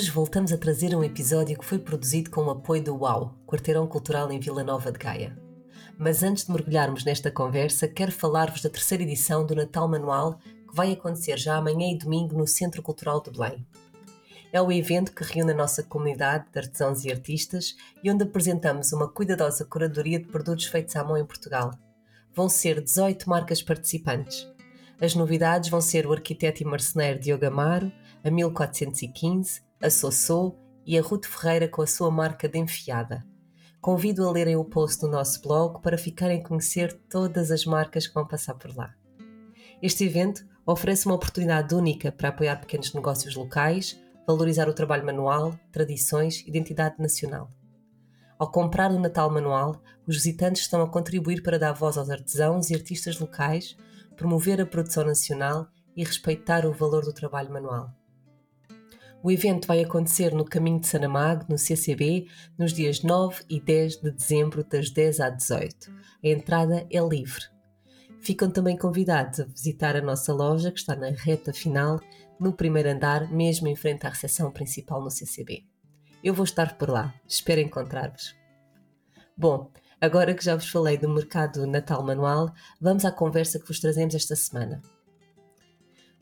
Hoje voltamos a trazer um episódio que foi produzido com o apoio do UAU, Quarteirão Cultural em Vila Nova de Gaia. Mas antes de mergulharmos nesta conversa, quero falar-vos da terceira edição do Natal Manual, que vai acontecer já amanhã e domingo no Centro Cultural de Belém. É o evento que reúne a nossa comunidade de artesãos e artistas e onde apresentamos uma cuidadosa curadoria de produtos feitos à mão em Portugal. Vão ser 18 marcas participantes. As novidades vão ser o arquiteto e marceneiro Diogo Amaro, a 1415, a Sossô e a Ruth Ferreira com a sua marca de enfiada. Convido a lerem o post do nosso blog para ficarem a conhecer todas as marcas que vão passar por lá. Este evento oferece uma oportunidade única para apoiar pequenos negócios locais, valorizar o trabalho manual, tradições e identidade nacional. Ao comprar o Natal Manual, os visitantes estão a contribuir para dar voz aos artesãos e artistas locais, promover a produção nacional e respeitar o valor do trabalho manual. O evento vai acontecer no Caminho de Sanamago, no CCB, nos dias 9 e 10 de dezembro, das 10 às 18. A entrada é livre. Ficam também convidados a visitar a nossa loja, que está na reta final, no primeiro andar, mesmo em frente à recepção principal no CCB. Eu vou estar por lá, espero encontrar-vos. Bom, agora que já vos falei do mercado Natal Manual, vamos à conversa que vos trazemos esta semana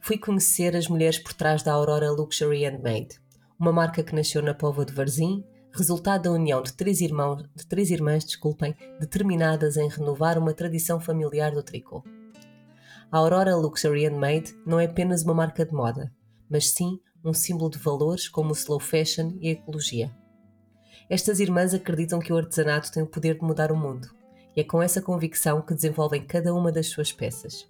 fui conhecer as mulheres por trás da Aurora Luxury Handmade, uma marca que nasceu na Póvoa de Varzim, resultado da união de três, irmãos, de três irmãs desculpem, determinadas em renovar uma tradição familiar do tricô. A Aurora Luxury Handmade não é apenas uma marca de moda, mas sim um símbolo de valores como o slow fashion e a ecologia. Estas irmãs acreditam que o artesanato tem o poder de mudar o mundo, e é com essa convicção que desenvolvem cada uma das suas peças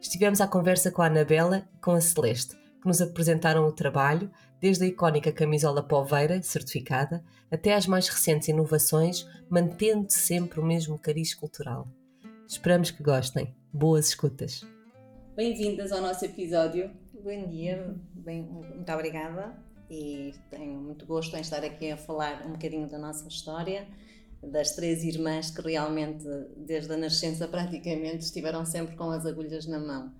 estivemos à conversa com a Anabela e com a Celeste, que nos apresentaram o trabalho, desde a icónica camisola poveira, certificada, até às mais recentes inovações, mantendo sempre o mesmo cariz cultural. Esperamos que gostem. Boas escutas! Bem-vindas ao nosso episódio. Bom dia, bem, muito obrigada e tenho muito gosto em estar aqui a falar um bocadinho da nossa história das três irmãs que realmente, desde a nascença praticamente, estiveram sempre com as agulhas na mão.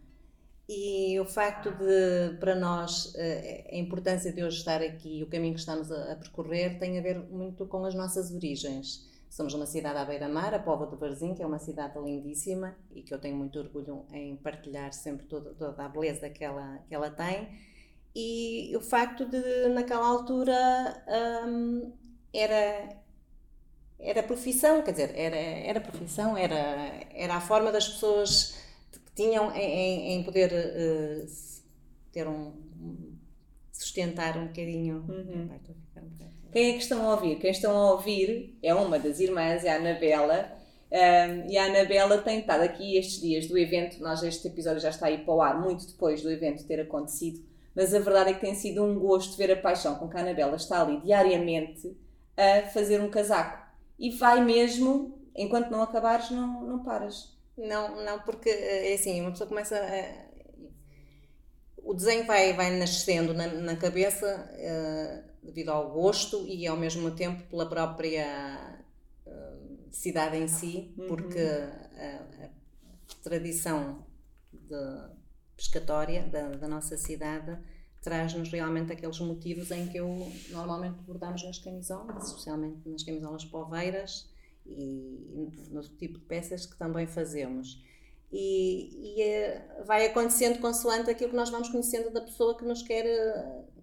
E o facto de, para nós, eh, a importância de hoje estar aqui, o caminho que estamos a, percorrer, tem a ver muito com as nossas origens. Somos uma cidade à beira-mar, a Póvoa de Varzim, que é uma cidade lindíssima e que eu tenho muito orgulho em partilhar sempre toda, toda a beleza que ela, que ela tem. E o facto de, naquela altura, hum, era era profissão, quer dizer, era, era profissão, era, era a forma das pessoas que tinham em, em poder uh, ter um, sustentar um bocadinho. Uhum. Quem é que estão a ouvir? Quem estão a ouvir é uma das irmãs, é a Anabela. Um, e a Anabela tem estado aqui estes dias do evento. Nós, este episódio já está aí para o ar, muito depois do evento ter acontecido. Mas a verdade é que tem sido um gosto ver a paixão com que a Anabela está ali diariamente a fazer um casaco e vai mesmo, enquanto não acabares, não, não paras. Não, não, porque é assim, uma pessoa começa a. O desenho vai, vai nascendo na, na cabeça uh, devido ao gosto e ao mesmo tempo pela própria uh, cidade em si, uhum. porque a, a, tradição de pescatória da, da nossa cidade traz-nos realmente aqueles motivos em que eu normalmente bordamos nas camisolas, especialmente nas camisolas poveiras e no tipo de peças que também fazemos. E, e é, vai acontecendo consoante aquilo que nós vamos conhecendo da pessoa que nos quer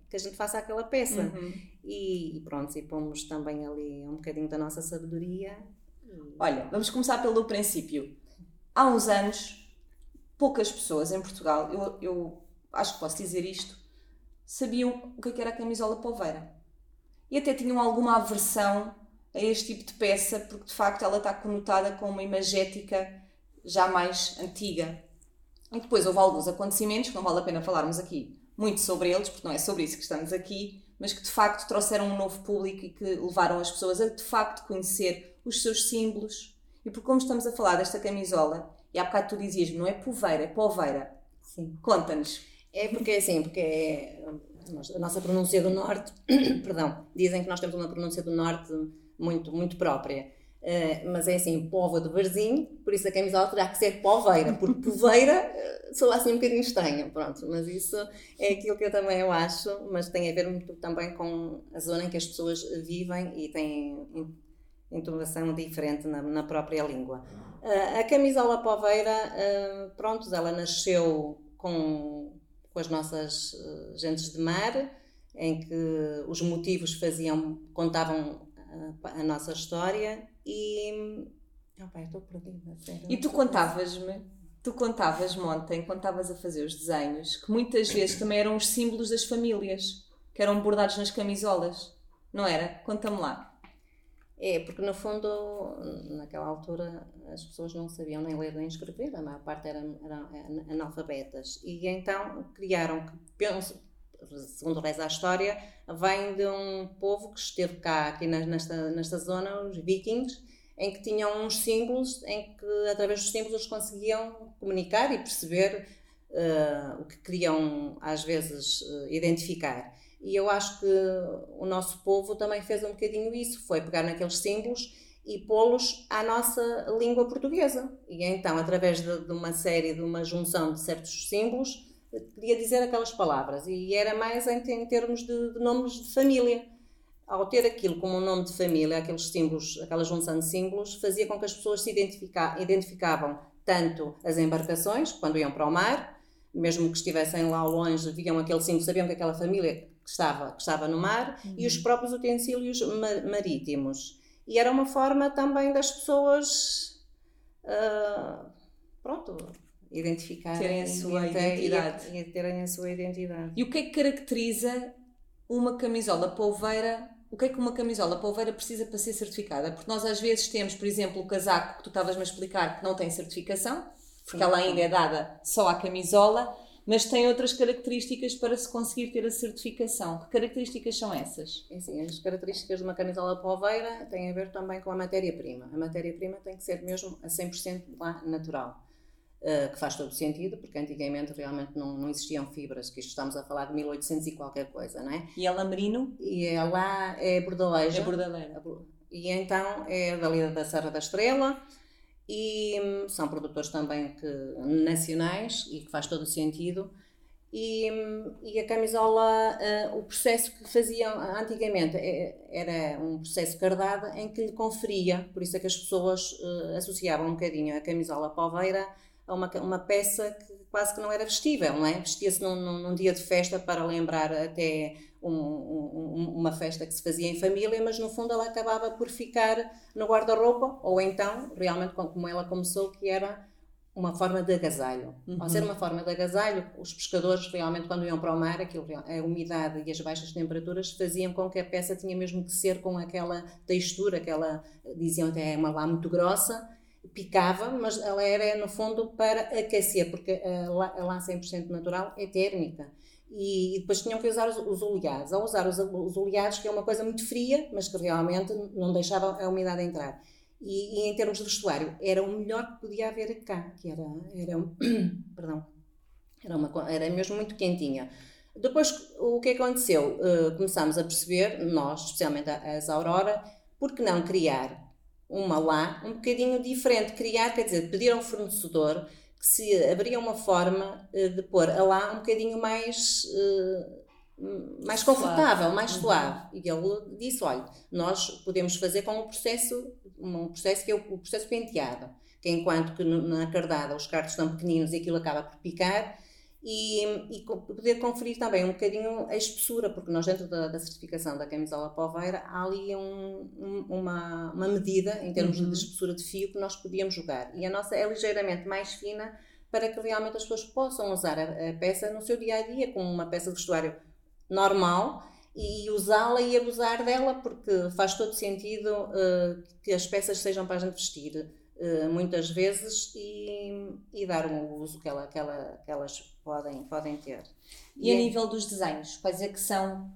que a gente faça aquela peça. Uhum. E, e, pronto, e pomos também ali um bocadinho da nossa sabedoria. Olha, vamos começar pelo princípio. Há uns anos, poucas pessoas em Portugal, eu, eu acho que posso dizer isto, sabiam o é que era a camisola poveira. E até tinham alguma aversão a este tipo de peça, porque de facto ela está conotada com uma imagética já mais antiga. E depois houve alguns acontecimentos, que não vale a pena falarmos aqui muito sobre eles, porque não é sobre isso que estamos aqui, mas que de facto trouxeram um novo público e que levaram as pessoas a de facto conhecer os seus símbolos. E por como estamos a falar desta camisola, e há bocado tu dizias não é poveira, é poveira. Sim. Conta-nos. É porque assim, porque é, a nossa pronúncia do norte, perdão, dizem que nós temos uma pronúncia do norte muito, muito própria. Uh, mas é assim, povo de Barzinho, por isso a camisola terá que ser poveira, porque poveira uh, soa assim um bocadinho estranho, pronto, mas isso é aquilo que eu também eu acho, mas tem a ver muito também com a zona em que as pessoas vivem e têm entonação diferente na, na própria língua. Uh, a camisola poveira, pronto, ela nasceu com, com as nojas gentes de mar, em que os motivos faziam, contavam a nossa história e. Oh, pai, estou perdida, sério. E tu contavas-me, tu contavas-me ontem, quando estavas a fazer os desenhos, que muitas vezes também eram os símbolos das famílias, que eram bordados nas camisolas, não era? Conta-me lá. É, porque no fundo, naquela altura, as pessoas não sabiam nem ler nem escrever, a maior parte eram, eram analfabetas. E então criaram, penso, segundo reza a história, vem de um povo que esteve cá, aqui nesta, nesta zona, os vikings, em que tinham uns símbolos, em que através dos símbolos eles conseguiam comunicar e perceber uh, o que queriam às vezes uh, identificar. E eu acho que o nosso povo também fez um bocadinho isso, foi pegar naqueles símbolos e pô-los à nossa língua portuguesa. E então, através de, de uma série, de uma junção de certos símbolos, queria dizer aquelas palavras e era mais em, em termos de, de, nomes de família. Ao ter aquilo como um nome de família, aqueles símbolos, aquela junção de símbolos, fazia com que as pessoas se identifica, identificavam tanto as embarcações, quando iam para o mar, mesmo que estivessem lá longe, viam aquele símbolo, sabiam que aquela família que estava, que estava no mar, uhum. e os próprios utensílios marítimos. E era uma forma também das pessoas. Uh, pronto, identificar terem a sua identidade. E, e terem a sua identidade. E o que é que caracteriza uma camisola polveira? O que é que uma camisola polveira precisa para ser certificada? Porque nós às vezes temos, por exemplo, o casaco que tu estavas-me a explicar que não tem certificação, porque Sim. ela ainda é dada só à camisola, mas tem outras características para se conseguir ter a certificação. Que características são essas? É sim, as características de uma camisola polveira têm a ver também com a matéria-prima. A matéria-prima tem que ser mesmo a 100% lá natural. Uh, que faz todo sentido, porque antigamente realmente não, não, existiam fibras, que isto estamos a falar de 1800 e qualquer coisa, não é? E ela merino? E ela é bordaleja. É bordaleira. E então é dali da Serra da Estrela e hum, são produtores também que, nacionais e que faz todo o sentido. E, hum, e a camisola, uh, o processo que faziam antigamente é, era um processo cardado em que lhe conferia, por isso é que as pessoas uh, associavam um bocadinho a camisola poveira a uma, uma peça que quase que não era vestível, não é? Vestia-se num, num, num, dia de festa para lembrar até um, um, uma festa que se fazia em família, mas no fundo ela acabava por ficar no guarda-roupa, ou então, realmente como ela começou, que era uma forma de agasalho. Uhum. Ao ser uma forma de agasalho, os pescadores realmente quando iam para o mar, aquilo, a umidade e as baixas temperaturas faziam com que a peça tinha mesmo que ser com aquela textura, aquela, diziam até uma lá muito grossa, picava, mas ela era no fundo para aquecer, porque a, lã 100% natural é térmica. E, depois tinham que usar os, os oleados. Ao usar os, os oleados, que é uma coisa muito fria, mas que realmente não deixava a umidade entrar. E, e, em termos de vestuário, era o melhor que podia haver cá, que era, era, perdão, era, uma, era mesmo muito quentinha. Depois, o que aconteceu? Uh, começámos a perceber, nós, especialmente as Aurora, por que não criar uma lá um bocadinho diferente. Criar, quer dizer, pedir ao fornecedor se abria uma forma eh, de pôr a lá um bocadinho mais, eh, mais confortável, mais uhum. suave. E ele disse: olha, nós podemos fazer com um processo, um processo que é o processo penteado, que enquanto que na cardada os cartos estão pequeninos e aquilo acaba por picar, e, e, poder conferir também um bocadinho a espessura, porque nós dentro da, da certificação da camisola poveira há ali um, um, uma, uma medida em termos uhum. de espessura de fio que nós podíamos jogar e a nossa é ligeiramente mais fina para que realmente as pessoas possam usar a, a peça no seu dia a dia como uma peça de vestuário normal e usá-la e abusar dela porque faz todo sentido uh, que as peças sejam para a gente vestir uh, muitas vezes e, e, dar o uso que, ela, que, ela, que elas podem, podem ter. E, e a é... nível dos desenhos, quais é que são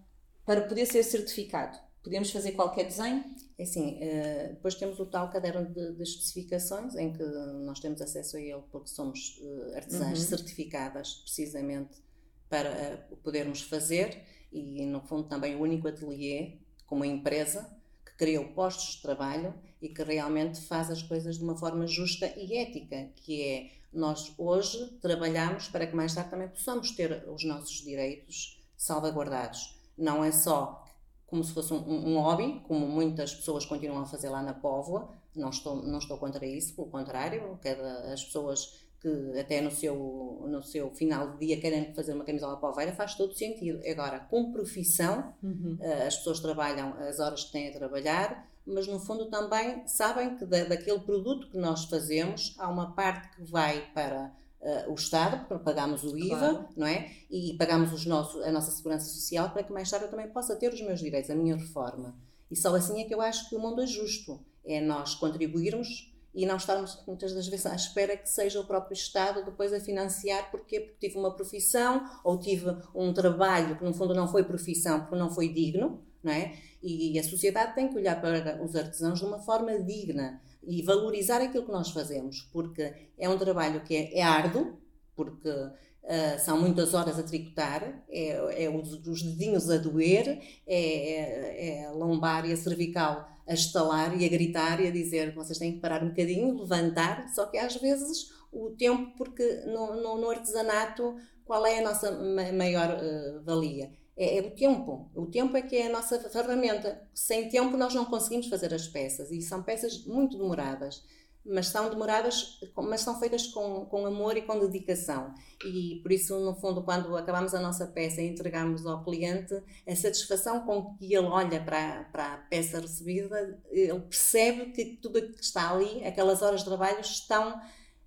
para poder ser certificado? Podemos fazer qualquer desenho? É assim, uh, depois temos o tal caderno de, de, especificações em que nós temos acesso a ele porque somos uh, artesãs uhum. certificadas precisamente para uh, podermos fazer e no fundo também o único ateliê como empresa criou postos de trabalho e que realmente faz as coisas de uma forma justa e ética, que é nós hoje trabalhamos para que mais tarde também possamos ter os nossos direitos salvaguardados. Não é só como se fosse um, um hobby, como muitas pessoas continuam a fazer lá na Póvoa. Não estou, não estou contra isso, pelo contrário, cada, as pessoas que até no seu, no seu final de dia querem fazer uma camisola poveira faz todo sentido. Agora, com profissão, uhum. Eh, as pessoas trabalham as horas que têm a trabalhar, mas no fundo também sabem que da, daquele produto que nós fazemos, há uma parte que vai para uh, o Estado, pagamos o IVA, claro. não é? E pagamos os nossos, a nossa segurança social para que mais tarde eu também possa ter os meus direitos, a minha reforma. E só assim é que eu acho que o mundo é justo. É nós contribuirmos e não estarmos muitas das vezes à espera que seja o próprio Estado depois a financiar, porque tive uma profissão ou tive um trabalho que no fundo não foi profissão porque não foi digno, não é? E a sociedade tem que olhar para os artesãos de uma forma digna e valorizar aquilo que nós fazemos, porque é um trabalho que é, é árduo, porque uh, são muitas horas a tricotar, é, é os, os, dedinhos a doer, é, é, é, a lombar e a cervical a estalar e a gritar e a dizer vocês têm que parar um bocadinho, levantar, só que às vezes o tempo, porque no, no, no artesanato, qual é a nossa maior uh, valia? é, é, o tempo. O tempo é que é a nossa ferramenta. Sem tempo nós não conseguimos fazer as peças e são peças muito demoradas, mas são demoradas, mas são feitas com, com amor e com dedicação. E por isso, no fundo, quando acabamos a nossa peça e entregamos ao cliente, a satisfação com que ele olha para, para a peça recebida, ele percebe que tudo que está ali, aquelas horas de trabalho, estão.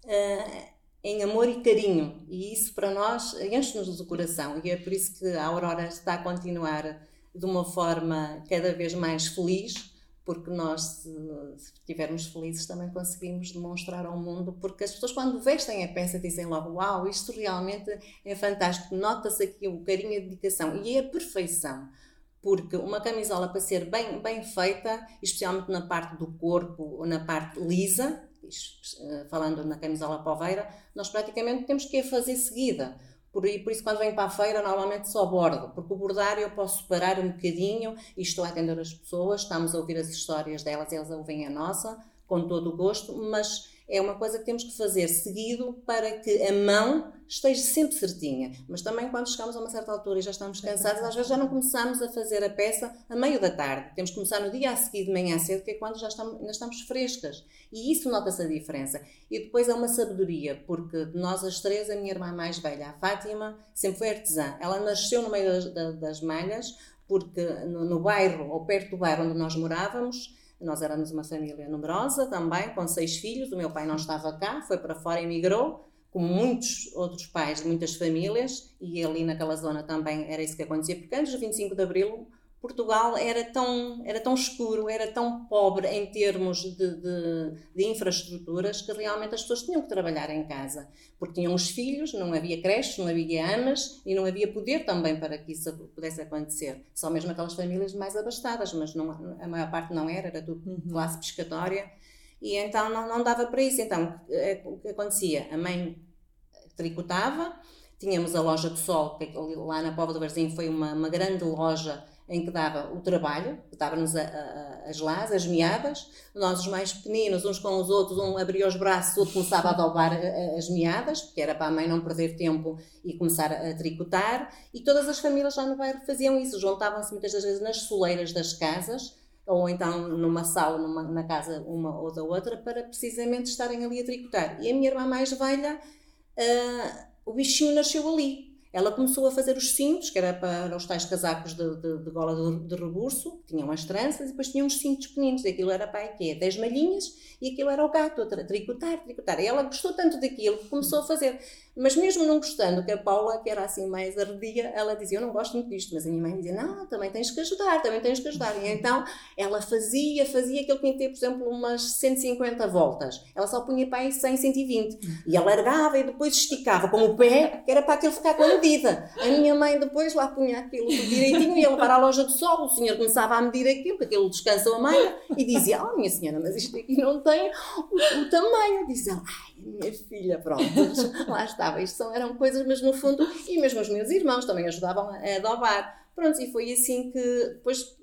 Uh, em amor e carinho. E isso para nós enche-nos o coração. E é por isso que a Aurora está a continuar de uma forma cada vez mais feliz, porque nós, se estivermos felizes, também conseguimos demonstrar ao mundo. Porque as pessoas, quando vestem a peça, dizem logo: Uau, isto realmente é fantástico. Nota-se aqui o carinho a dedicação e a perfeição porque uma camisola para ser bem, bem feita, especialmente na parte do corpo ou na parte lisa, eh, falando na camisola poveira, nós praticamente temos que a fazer seguida. Por, por isso, quando venho para a feira, normalmente só bordo, porque o bordar eu posso parar um bocadinho e estou a atender as pessoas, estamos a ouvir as histórias delas, elas ouvem a nossa, com todo o gosto, mas é uma coisa que temos que fazer seguido para que a mão esteja sempre certinha. Mas também quando chegamos a uma certa altura e já estamos cansados, às vezes já não começamos a fazer a peça a meio da tarde. Temos que começar no dia a seguir de manhã cedo, que é quando já estamos, ainda estamos frescas. E isso nota-se a diferença. E depois é uma sabedoria, porque de nós as três, a minha irmã mais velha, a Fátima, sempre foi artesã. Ela nasceu no meio das, das malhas, porque no, no bairro, ou perto do bairro onde nós morávamos, nós éramos uma família numerosa também, com seis filhos. O meu pai não estava cá, foi para fora e emigrou, como muitos outros pais de muitas famílias, e ali naquela zona também era isso que acontecia, porque antes do 25 de Abril Portugal era tão, era tão escuro, era tão pobre em termos de, de, de, infraestruturas que realmente as pessoas tinham que trabalhar em casa, porque tinham os filhos, não havia creches, não havia amas e não havia poder também para que isso pudesse acontecer. Só mesmo aquelas famílias mais abastadas, mas não, a maior parte não era, era tudo uhum. classe pescatória e então não, não dava para isso. Então é, o que acontecia? A mãe tricotava, tínhamos a loja do Sol, que lá na Póvoa do Barzinho foi uma, uma grande loja em que dava o trabalho, dava-nos as las, as meadas, nós os mais pequeninos, uns com os outros, um abria os braços, outro começava a dobrar as meadas, porque era para a mãe não perder tempo e começar a tricotar, e todas as famílias lá no bairro faziam isso, juntavam-se muitas das vezes nas soleiras das casas, ou então numa sala, numa, na casa uma ou da outra, para precisamente estarem ali a tricotar. E a minha irmã mais velha, uh, o bichinho nasceu ali ela começou a fazer os cintos, que era para os tais casacos de, de, de gola de, de rebuço, tinham umas tranças e depois tinham uns cintos pequeninos. Aquilo era para quê? 10 malhinhas e aquilo era o gato, a tricotar, tricotar. E ela gostou tanto daquilo que começou a fazer. Mas mesmo não gostando, que a Paula, que era assim mais arredia, ela dizia: Eu não gosto muito disto. Mas a minha mãe dizia: Não, também tens que ajudar, também tens que ajudar. E então ela fazia, fazia que ter, por exemplo, umas 150 voltas. Ela só punha para aí 100, 120. E alargava e depois esticava com o pé, que era para aquilo ficar com a medida. A minha mãe depois lá punha aquilo direitinho, ia levar à loja de sol. O senhor começava a medir aquilo, porque aquilo descansa a malha, e dizia: Oh, minha senhora, mas isto aqui não tem o, o tamanho. Dizia: Ai, minha filha, pronto, lá estava. Isto são, eram coisas, mas no fundo, e mesmo os meus irmãos também ajudavam a adobar. Pronto, e foi assim que depois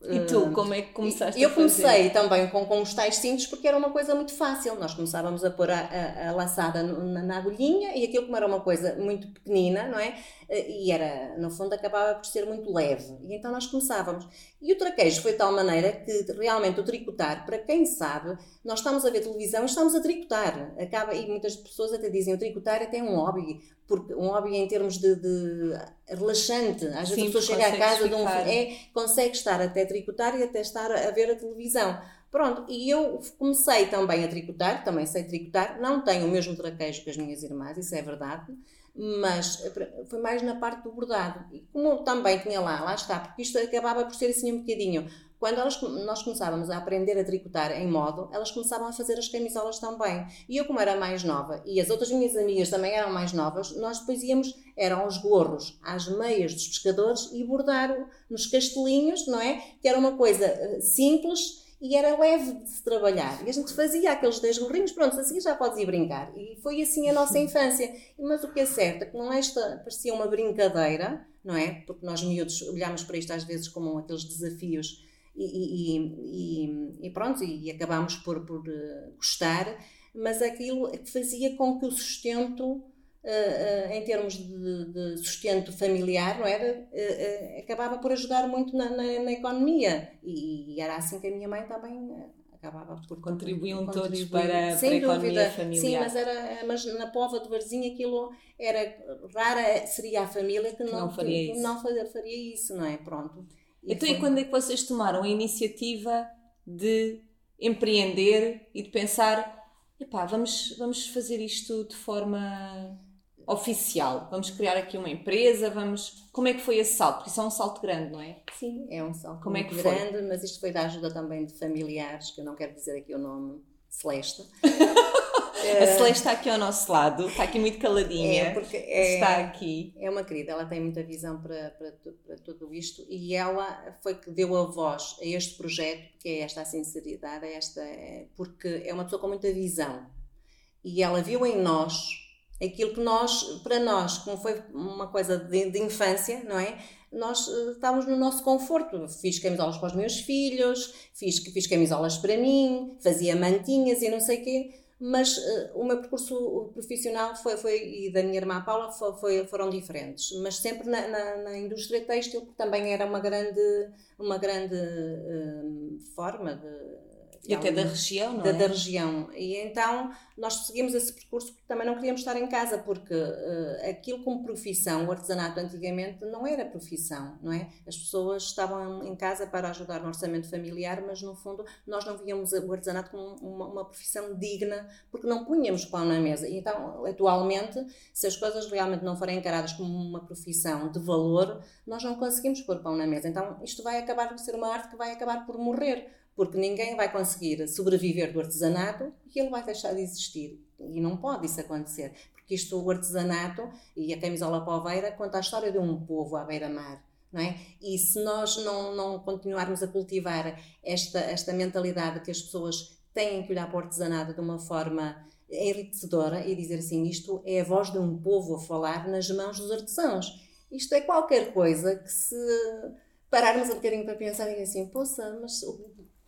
e tu, como é que começaste eu a fazer? Eu comecei também com, com os tais cintos porque era uma coisa muito fácil. Nós começávamos a pôr a, a, a laçada na, na, agulhinha e aquilo como era uma coisa muito pequenina, não é? E era, no fundo, acabava por ser muito leve. E então nós começávamos. E o traquejo foi de tal maneira que realmente o tricotar, para quem sabe, nós estamos a ver televisão e estamos a tricotar. Acaba, e muitas pessoas até dizem o tricotar é até um hobby porque um hobby em termos de, de relaxante. Às vezes a pessoa chega à casa de um é, consegue estar até tricotar e até estar a ver a televisão. Pronto, e eu comecei também a tricotar, também sei tricotar, não tenho o mesmo traquejo que as minhas irmãs, isso é verdade, mas foi mais na parte do bordado. E como também tinha lá, lá está, porque isto acabava por ser assim um bocadinho quando elas, nós começávamos a aprender a tricotar em modo, elas começavam a fazer as camisolas também. E eu, como era mais nova, e as outras minhas amigas também eram mais novas, nós depois íamos, eram os gorros, às meias dos pescadores e bordar nos castelinhos, não é? Que era uma coisa eh, simples e era leve de se trabalhar. E a gente fazia aqueles 10 gorrinhos, pronto, assim já podes ir brincar. E foi assim a nossa infância. Mas o que é certo é que não esta parecia uma brincadeira, não é? Porque nós miúdos olhámos para isto às vezes como aqueles desafios e, e, e pronto, e acabámos por, por uh, gostar, mas aquilo que fazia com que o sustento, uh, uh, em termos de, de, sustento familiar, não era? acabava por ajudar muito na, na, na economia. E, e, era assim que a minha mãe também acabava por contribuíam todos para, Sem para a dúvida. economia familiar. Sim, mas, era, mas na Pova de Varzinha aquilo era rara seria a família que, que não, não, faria que, isso. não faria isso, não é? Pronto. E então, foi... e quando é que vocês tomaram a iniciativa de empreender e de pensar, epá, vamos, vamos fazer isto de forma oficial, vamos criar aqui uma empresa, vamos... Como é que foi esse salto? Porque isso é um salto grande, não é? Sim, é um salto Como é que grande, foi? mas isto foi da ajuda também de familiares, que eu não quero dizer aqui o nome, Celeste. A Celeste está aqui ao nosso lado, está aqui muito caladinha. É, porque é, está aqui. É uma querida, ela tem muita visão para, para, para, tudo isto e ela foi que deu a voz a este projeto, que é esta sinceridade, é esta, porque é uma pessoa com muita visão e ela viu em nós aquilo que nós, para nós, como foi uma coisa de, de infância, não é? Nós uh, estávamos no nosso conforto. Fiz camisolas para os meus filhos, fiz, fiz camisolas para mim, fazia mantinhas e não sei o quê mas uh, o meu percurso profissional foi, foi, e da minha irmã Paula foi, foi foram diferentes, mas sempre na, na, na, indústria têxtil, que também era uma grande, uma grande uh, forma de e até da região, não da, é? Da região. E então nós seguimos esse percurso porque também não queríamos estar em casa, porque uh, aquilo como profissão, o artesanato antigamente não era profissão, não é? As pessoas estavam em casa para ajudar no orçamento familiar, mas no fundo nós não víamos o artesanato como uma, uma profissão digna, porque não punhamos pão na mesa. E então, atualmente, se as coisas realmente não forem encaradas como uma profissão de valor, nós não conseguimos pôr pão na mesa. Então, isto vai acabar por ser uma arte que vai acabar por morrer porque ninguém vai conseguir sobreviver do artesanato e ele vai deixar de existir. E não pode isso acontecer, porque isto, o artesanato e a camisola poveira conta a história de um povo à beira-mar. Não é? E se nós não, não continuarmos a cultivar esta, esta mentalidade que as pessoas têm que olhar para o artesanato de uma forma enriquecedora e dizer assim: isto é a voz de um povo a falar nas mãos dos artesãos. Isto é qualquer coisa que se pararmos um bocadinho para pensar e assim, poça, mas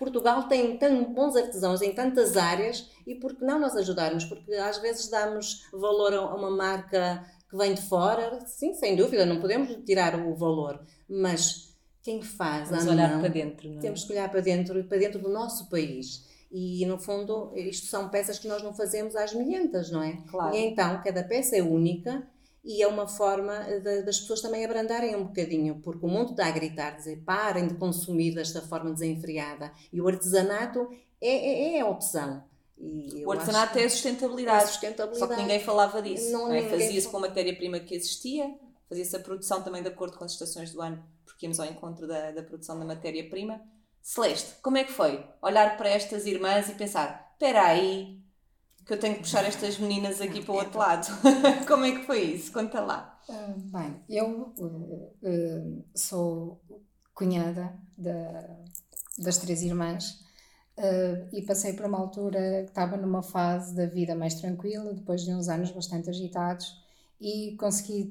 Portugal tem tão bons artesãos em tantas áreas e por que não nós ajudarmos? Porque às vezes damos valor a uma marca que vem de fora, sim, sem dúvida, não podemos tirar o valor, mas quem faz Vamos olhar mão, para dentro, não é? Temos que olhar para dentro, para dentro do nosso país. E no fundo, isto são peças que nós não fazemos às milhentas, não é? Claro. E então, cada peça é única e é uma forma de, das pessoas também abrandarem um bocadinho, porque o mundo está a gritar, dizer parem de consumir desta forma desenfreada e o artesanato é, é, é a opção. o artesanato é a sustentabilidade. É sustentabilidade. Só que ninguém falava disso. Não, não é? Fazia-se com a matéria-prima que existia, fazia-se a produção também de acordo com as estações do ano, porque íamos ao encontro da, da produção da matéria-prima. Celeste, como é que foi? Olhar para estas irmãs e pensar: espera aí, que eu tenho que puxar estas meninas aqui para o outro lado. Como é que foi isso? Conta lá. Uh, bem, eu uh, uh, sou cunhada da, das três irmãs e passei por uma altura que estava numa fase da vida mais tranquila, depois de uns anos bastante agitados, e consegui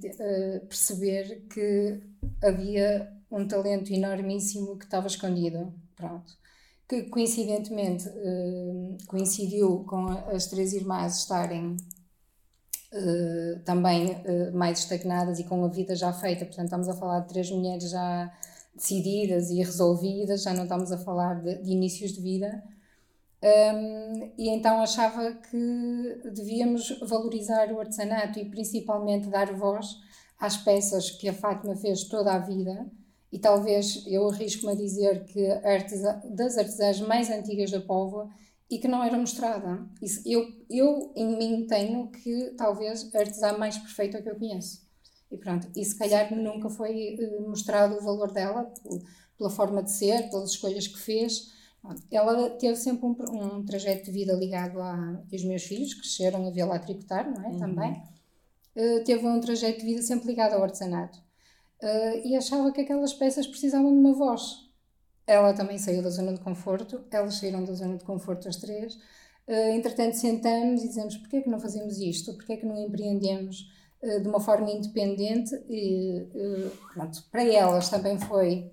perceber que havia um talento enormíssimo que estava escondido. Pronto que coincidentemente uh, coincidiu com as três irmãs estarem uh, também uh, mais estagnadas e com a vida já feita. Portanto, estamos a falar de três mulheres já decididas e resolvidas, já não estamos a falar de, de inícios de vida. Um, e então achava que devíamos valorizar o artesanato e principalmente dar voz às peças que a Fátima fez toda a vida e talvez eu arrisco-me a dizer que artesã, das artesãs mais antigas da Póvoa e que não era mostrada. Isso, eu, eu em mim tenho que talvez a artesã mais perfeita que eu conheço. E pronto, e se calhar nunca foi uh, mostrado o valor dela pela forma de ser, pelas escolhas que fez. Ela teve sempre um, um trajeto de vida ligado a. os meus filhos cresceram a vê-la tricotar, não é? Uhum. Também. Uh, teve um trajeto de vida sempre ligado ao artesanato uh, e achava que aquelas peças precisavam de uma voz. Ela também saiu da zona de conforto, elas saíram da zona de conforto as três. Uh, entretanto, sentamos e dizemos: porquê é que não fazemos isto? Porquê é que não empreendemos uh, de uma forma independente? E, pronto, para elas também foi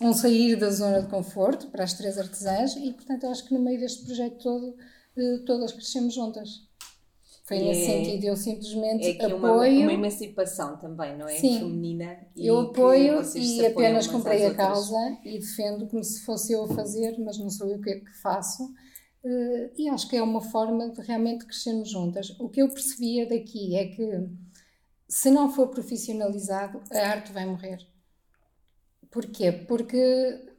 um sair da zona de conforto para as três artesãs e, portanto, acho que no meio deste projeto todo, todas crescemos juntas. Foi nesse é, sentido, eu simplesmente é apoio. Uma, uma emancipação também, não é? Sim, Feminina. eu apoio e apenas comprei a causa e defendo como se fosse eu a fazer, mas não sou eu que, que faço. Uh, e acho que é uma forma de realmente crescermos juntas. O que eu percebia daqui é que se não for profissionalizado, a arte vai morrer. Porquê? Porque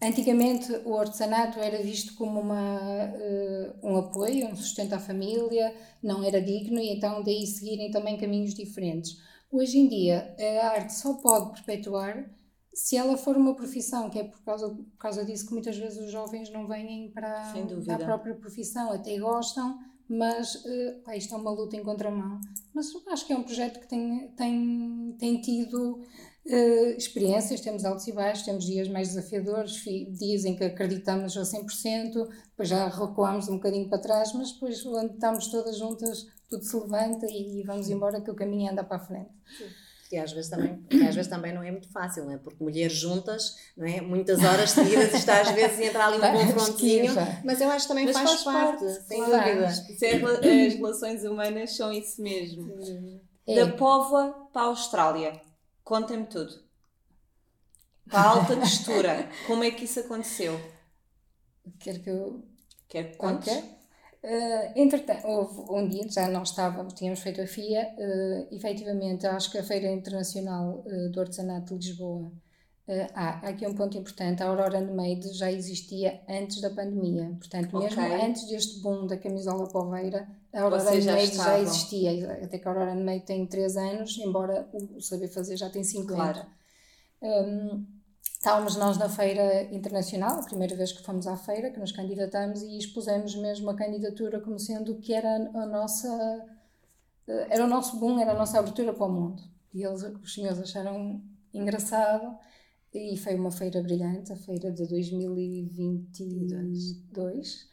Antigamente o artesanato era visto como uma, uh, um apoio, um sustento à família, não era digno e então daí seguirem também caminhos diferentes. Hoje em dia a arte só pode perpetuar se ela for uma profissão, que é por causa, por causa disso que muitas vezes os jovens não vêm para, para a própria profissão, até gostam, mas uh, isto é uma luta em contramão. Mas acho que é um projeto que tem, tem, tem tido uh, experiências, temos altos e baixos, temos dias mais desafiadores, dias em que acreditamos a 100%, depois já recuamos um bocadinho para trás, mas depois quando estamos todas juntas, tudo se levanta e vamos embora que o caminho anda para a frente. Sim. E às vezes também, às vezes também não é muito fácil, não é? Porque mulheres juntas, não é? Muitas horas seguidas, está às vezes a entrar ali um confrontinho, mas eu acho que também mas faz, faz parte, parte, sem claro. dúvida. As relações humanas são isso mesmo. É. Da Póvoa para a Austrália. Contem-me tudo. Para a alta textura, como é que isso aconteceu? Quer que eu. Quer que contes? Okay. Uh, entretanto, houve um dia, já não estávamos, tínhamos feito a FIA, uh, efetivamente, acho que a Feira Internacional uh, do Artesanato de Lisboa. Ah, aqui um ponto importante: a Aurora Made já existia antes da pandemia, portanto, okay. mesmo antes deste boom da camisola poveira, a Aurora Made já, já, existia, até que a Aurora Made tem 3 anos, embora o saber fazer já tem 50. Claro. Um, estávamos nós na feira internacional, a primeira vez que fomos à feira, que nos candidatamos e expusemos mesmo a candidatura como sendo que era a nossa eh, era o nosso boom, era a nossa abertura para o mundo. E eles, os senhores acharam engraçado e foi uma feira brilhante, a feira de 2022.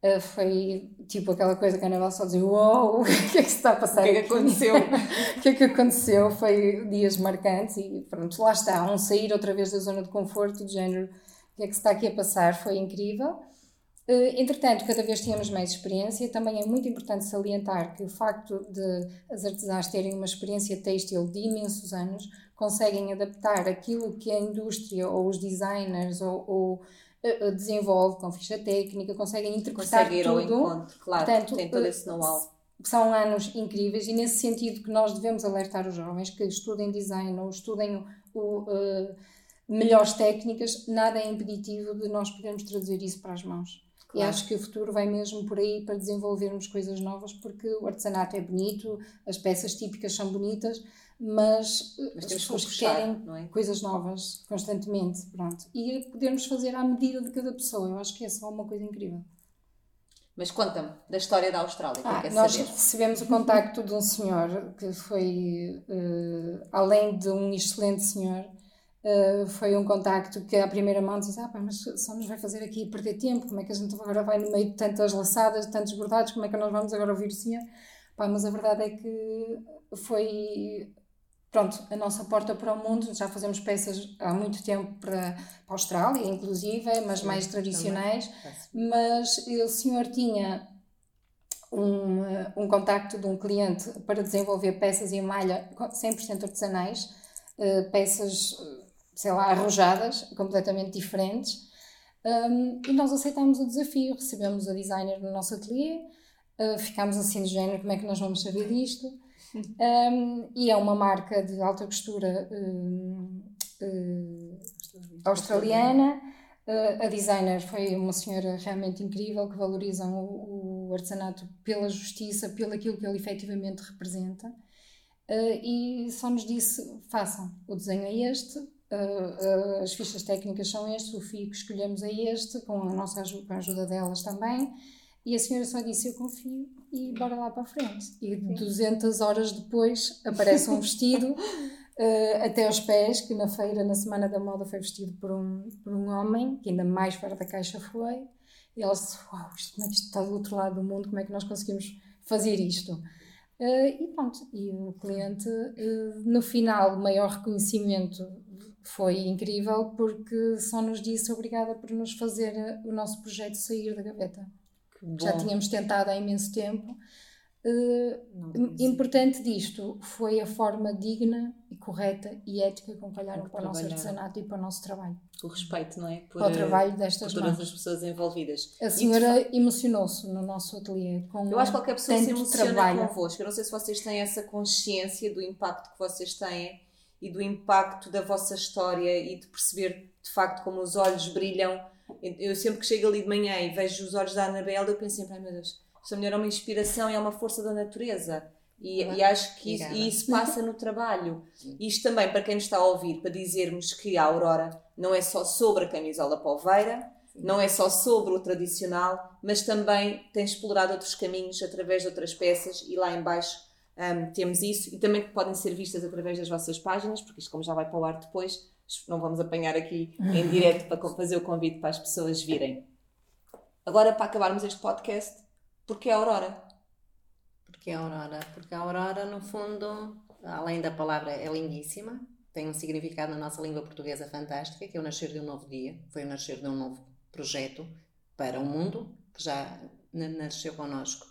Uh, foi tipo aquela coisa que a Anabel só dizia: Uou, o que é que se está a passar? O que é que aconteceu? o que é que aconteceu? Foi dias marcantes e pronto, lá está, um sair outra vez da zona de conforto, de género, o que é que se está aqui a passar? Foi incrível. Uh, entretanto, cada vez tínhamos mais experiência. Também é muito importante salientar que o facto de as artesãs terem uma experiência têxtil de imensos anos conseguem adaptar aquilo que a indústria ou os designers ou, ou eh, desenvolve com ficha técnica, conseguem interpretar Consegue ir tudo. ao encontro, claro, Portanto, tem todo esse know-how. são anos incríveis e nesse sentido que nós devemos alertar os jovens que estudem design ou estudem o, melhores técnicas, nada é impeditivo de nós podermos traduzir isso para as mãos. Claro. E acho que o futuro vai mesmo por aí para desenvolvermos coisas novas, porque o artesanato é bonito, as peças típicas são bonitas, mas, mas as pessoas puxar, querem é? coisas novas constantemente, pronto. E podermos fazer à medida de cada pessoa, eu acho que é só uma coisa incrível. Mas conta-me da história da Austrália. Ah, nós saber. recebemos o contacto de um senhor que foi, uh, além de um excelente senhor, uh, foi um contacto que à primeira mão disse: Ah, pá, mas só nos vai fazer aqui perder tempo. Como é que a gente agora vai no meio de tantas laçadas, de tantos bordados? Como é que nós vamos agora ouvir o senhor? Pá, mas a verdade é que foi pronto, a nossa porta para o mundo. Já fazemos peças há muito tempo para, para a Austrália, inclusive, mas Sim, mais tradicionais. Também. Mas o senhor tinha um, um contacto de um cliente para desenvolver peças em malha 100% artesanais, eh, peças, sei lá, arrojadas, completamente diferentes. Um, e nós aceitámos o desafio, recebemos a designer no nosso ateliê, uh, ficámos assim de género, como é que nós vamos saber disto? Um, e é uma marca de alta costura um, uh, australiana. Uh, a designer foi uma senhora realmente incrível que valoriza o, o, artesanato pela justiça, pelo aquilo que ele efetivamente representa. Uh, e só nos disse: façam, o desenho é este, uh, as fichas técnicas são estes, o fio que escolhemos é este, com a nossa ajuda, com a ajuda delas também. E a senhora só disse: Eu confio e bora lá para a frente. E 200 horas depois aparece um vestido uh, até aos pés, que na feira, na Semana da Moda, foi vestido por um, por um homem, que ainda mais fora da caixa foi. E ela disse: Uau, isto, como é que isto está do outro lado do mundo? Como é que nós conseguimos fazer isto? Uh, e pronto, e o cliente, uh, no final, o maior reconhecimento foi incrível porque só nos disse obrigada por nos fazer o nosso projeto sair da gaveta já tínhamos tentado há imenso tempo. Uh, importante disto foi a forma digna e correta e ética com que olharam para o nosso artesanato e para o nosso trabalho. O respeito, não é? Por, para o trabalho destas por todas as pessoas envolvidas. A senhora de... emocionou-se no nosso ateliê com Eu acho que qualquer pessoa se emociona trabalho. convosco. Eu não sei se vocês têm essa consciência do impacto que vocês têm e do impacto da vossa história e de perceber de facto como os olhos brilham eu sempre que chego ali de manhã e vejo os olhos da Anabela, eu penso sempre, ai meu Deus, esta mulher é uma inspiração e é uma força da natureza. E, e acho que isso, e isso passa no trabalho. Isto também, para quem nos está a ouvir, para dizermos que a Aurora não é só sobre a camisola poveira, não é só sobre o tradicional, mas também tem explorado outros caminhos através de outras peças e lá embaixo um, temos isso e também que podem ser vistas através das vossas páginas, porque isto como já vai para o ar depois, não vamos apanhar aqui em direto para fazer o convite para as pessoas virem. Agora, para acabarmos este podcast, porque é a Aurora? Porque é a Aurora? Porque a Aurora, no fundo, além da palavra, é lindíssima, tem um significado na nossa língua portuguesa fantástica, que é o nascer de um novo dia, foi o nascer de um novo projeto para o mundo, que já nasceu connosco.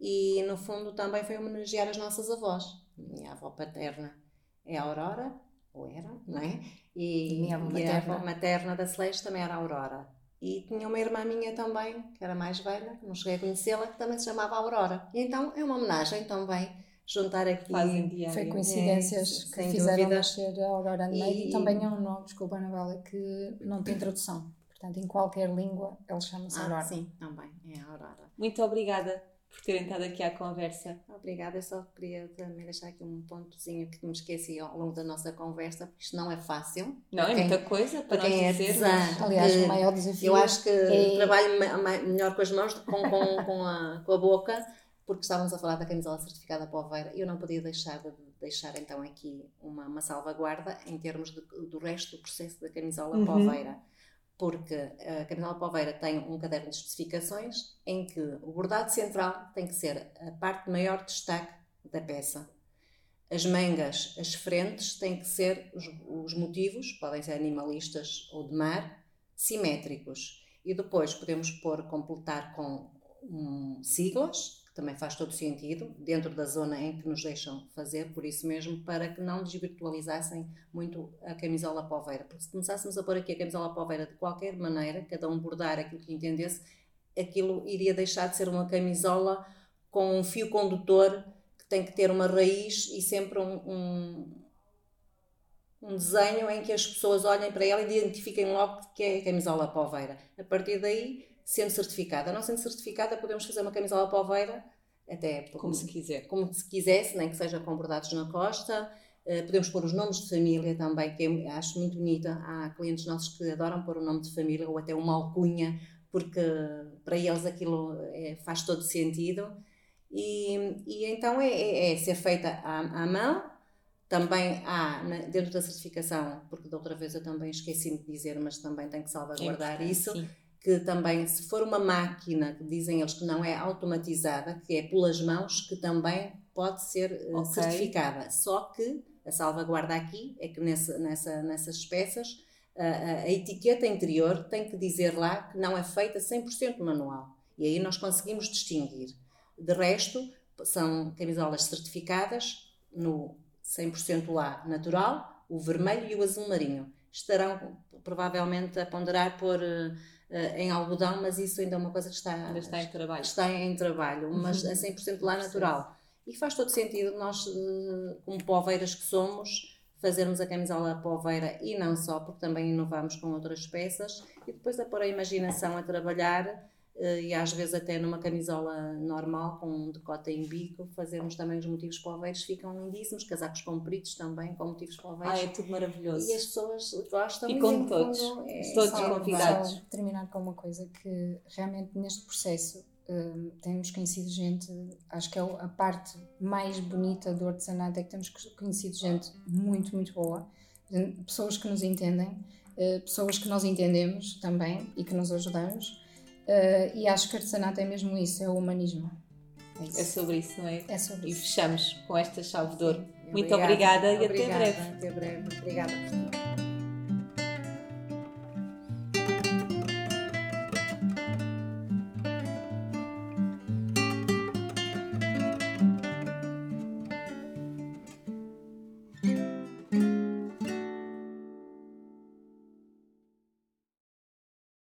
E, no fundo, também foi homenagear as nossas avós. Minha avó paterna é a Aurora, ou era, não é? E, minha avó materna. a avó materna da Celeste também era a Aurora. E tinha uma irmã minha também, que era mais velha, não cheguei a conhecê-la, que também se chamava Aurora. E então é uma homenagem também juntar aqui. Foi coincidências é, que fizeram dúvida. nascer a Aurora e, e também é um nome, desculpa Anabela, que não tem tradução. Portanto, em qualquer língua ele chama-se ah, Aurora. Sim, também, é a Aurora. Muito obrigada por terem estado aqui à conversa. Obrigada, eu só queria também deixar aqui um pontozinho que me esqueci ao longo da nossa conversa, porque isto não é fácil. Não, é muita coisa para, para quem é dizer. Mas... Aliás, o maior desafio. Eu acho que é... trabalho melhor com as mãos do que com, com, com, a, com a boca, porque estávamos a falar da camisola certificada poveira e eu não podia deixar de deixar então aqui uma, uma salvaguarda em termos de, do resto do processo da camisola uhum. poveira porque a camisola poveira tem um caderno de especificações em que o bordado central tem que ser a parte de maior destaque da peça. As mangas, as frentes, têm que ser os, os motivos, podem ser animalistas ou de mar, simétricos. E depois podemos pôr, completar com um, siglas, também faz todo sentido, dentro da zona em que nos deixam fazer, por isso mesmo, para que não desvirtualizassem muito a camisola poveira. Porque se começássemos a pôr aqui a camisola poveira de qualquer maneira, cada um bordar aquilo que entendesse, aquilo iria deixar de ser uma camisola com um fio condutor que tem que ter uma raiz e sempre um, um, um desenho em que as pessoas olhem para ela e identifiquem logo que é a camisola poveira. A partir daí, sendo certificada. Não sendo certificada, podemos fazer uma camisola poveira até como se quiser. Como se quisesse, nem que seja com bordados na costa. Uh, podemos pôr os nomes de família também, que eu acho muito bonita. Há clientes nossos que adoram pôr o nome de família ou até uma alcunha, porque para eles aquilo é, faz todo sentido. E, e então é, é, é, ser feita à, à mão. Também há, dentro da certificação, porque da outra vez eu também esqueci-me de dizer, mas também tenho que salvaguardar é isso. Sim que também, se for uma máquina, que dizem eles que não é automatizada, que é pelas mãos, que também pode ser eh, okay. certificada. Só que a salvaguarda aqui é que nessa, nessa, nessas peças a, a, a, etiqueta interior tem que dizer lá que não é feita 100% manual. E aí nós conseguimos distinguir. De resto, são camisolas certificadas no 100% lá natural, o vermelho e o azul marinho. Estarão provavelmente a ponderar por uh, em algodão, mas isso ainda é uma coisa que está, ainda está em trabalho. Está em trabalho, mas a 100% lá natural. E faz todo sentido nós, eh, como poveiras que somos, fazermos a camisola poveira e não só, porque também inovamos com outras peças e depois a pôr a imaginação a trabalhar eh, e às vezes até numa camisola normal com um decote em bico, fazemos também os motivos poveiros, ficam lindíssimos, casacos compridos também com motivos poveiros. Ah, é tudo maravilhoso. E as pessoas gostam. Ficam todos, é, todos convidados. Só terminar com uma coisa que realmente neste processo um, temos conhecido gente, acho que é a parte mais bonita do artesanato é que temos conhecido gente muito, muito boa, pessoas que nos entendem, uh, pessoas que nós entendemos também e que nos ajudamos Uh, e acho que artesanato é mesmo isso, é o humanismo. É, é sobre isso, não é? É sobre e isso. E fechamos com esta chave de ouro. Muito obrigada, obrigada e obrigada. até breve. Até breve. Obrigada